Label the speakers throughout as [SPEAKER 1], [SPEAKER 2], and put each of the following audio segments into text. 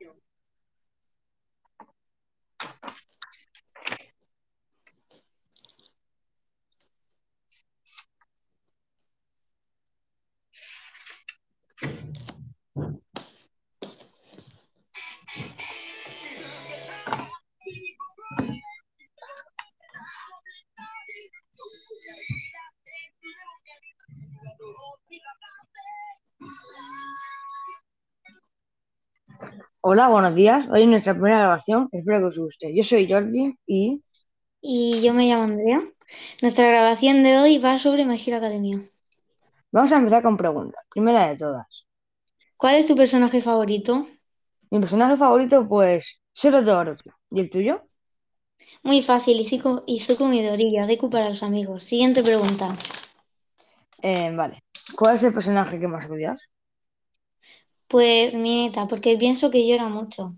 [SPEAKER 1] you. know, Hola, buenos días. Hoy es nuestra primera grabación. Espero que os guste. Yo soy Jordi y
[SPEAKER 2] Y yo me llamo Andrea. Nuestra grabación de hoy va sobre My Hero Academia.
[SPEAKER 1] vamos a empezar con preguntas. Primera de todas.
[SPEAKER 2] ¿Cuál es tu personaje favorito?
[SPEAKER 1] Mi personaje favorito, pues, Zoro Orochi. ¿Y el tuyo?
[SPEAKER 2] Muy fácil, Izuku, Izuku Midoriya, Deku para los amigos. Siguiente pregunta.
[SPEAKER 1] Eh, vale. ¿Cuál es el personaje que más odias?
[SPEAKER 2] Pues mi neta, porque pienso que llora mucho.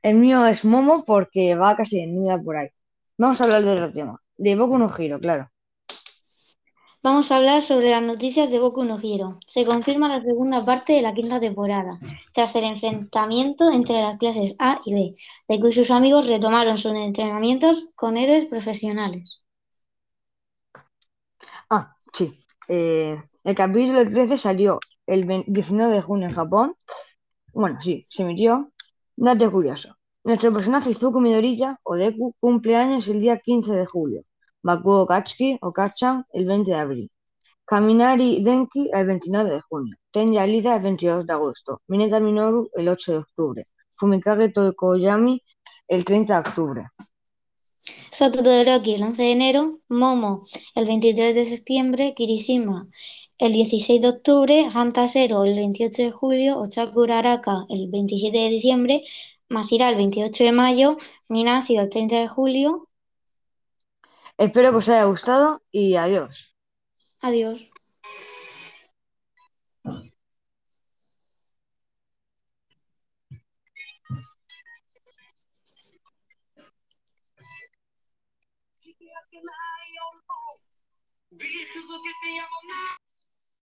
[SPEAKER 1] El mío es Momo porque va casi desnuda por ahí. Vamos a hablar de otro tema. De Boku no Hero, claro.
[SPEAKER 2] Vamos a hablar sobre las noticias de Boku no Hero. Se confirma la segunda parte de la quinta temporada, tras el enfrentamiento entre las clases A y B, de que sus amigos retomaron sus entrenamientos con héroes profesionales.
[SPEAKER 1] Ah, sí. Eh, el capítulo 13 salió el 20 19 de junio en Japón. Bueno, sí, se emitió. Dato curioso. Nuestro personaje Izuku Midoriya, o Deku, cumple años el día 15 de julio. Bakugo Katsuki, o Kachan, el 20 de abril. Kaminari Denki, el 29 de junio. Tenya Lida, el 22 de agosto. Mineta Minoru, el 8 de octubre. Fumikage Tokoyami, el 30 de octubre.
[SPEAKER 2] Sato Todoroki el 11 de enero, Momo el 23 de septiembre, Kirishima el 16 de octubre, Hanta Zero el 28 de julio, Ochakura Araka el 27 de diciembre, Masira el 28 de mayo, Minashi el 30 de julio.
[SPEAKER 1] Espero que os haya gustado y adiós.
[SPEAKER 2] Adiós.